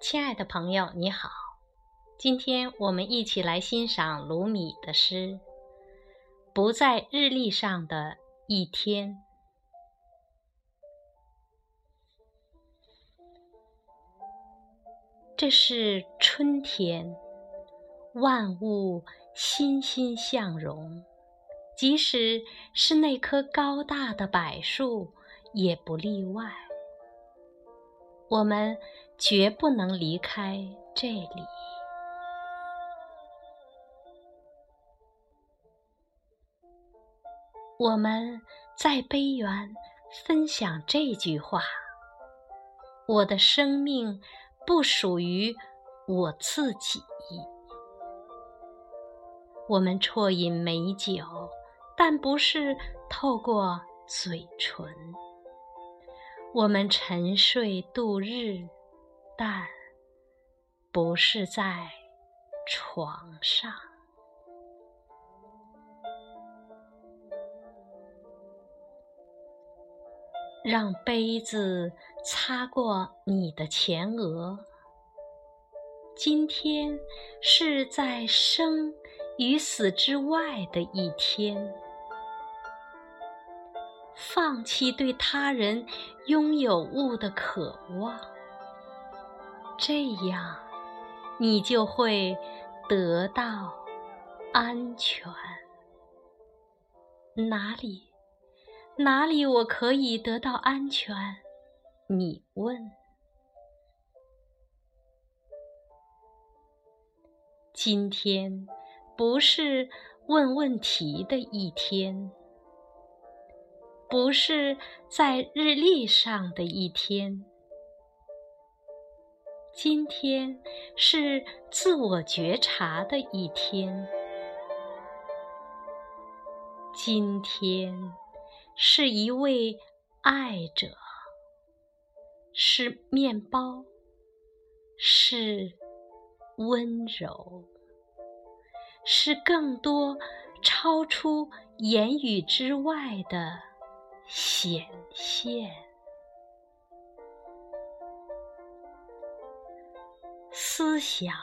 亲爱的朋友，你好，今天我们一起来欣赏鲁米的诗《不在日历上的一天》。这是春天，万物欣欣向荣，即使是那棵高大的柏树，也不例外。我们。绝不能离开这里。我们在悲园分享这句话：我的生命不属于我自己。我们啜饮美酒，但不是透过嘴唇。我们沉睡度日。但不是在床上，让杯子擦过你的前额。今天是在生与死之外的一天，放弃对他人拥有物的渴望。这样，你就会得到安全。哪里，哪里我可以得到安全？你问。今天不是问问题的一天，不是在日历上的一天。今天是自我觉察的一天。今天是一位爱者，是面包，是温柔，是更多超出言语之外的显现。思想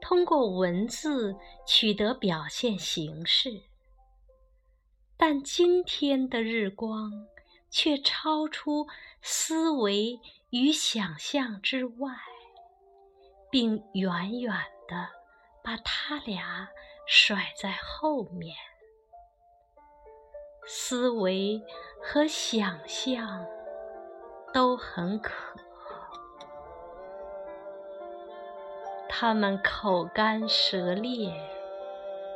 通过文字取得表现形式，但今天的日光却超出思维与想象之外，并远远的把他俩甩在后面。思维和想象都很可。他们口干舌裂，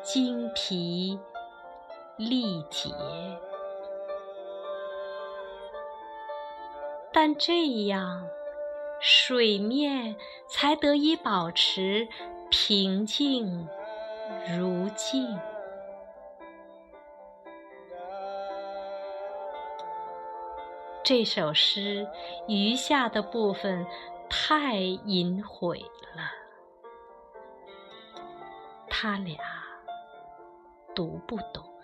精疲力竭，但这样水面才得以保持平静如镜。这首诗余下的部分太隐晦了。他俩读不懂。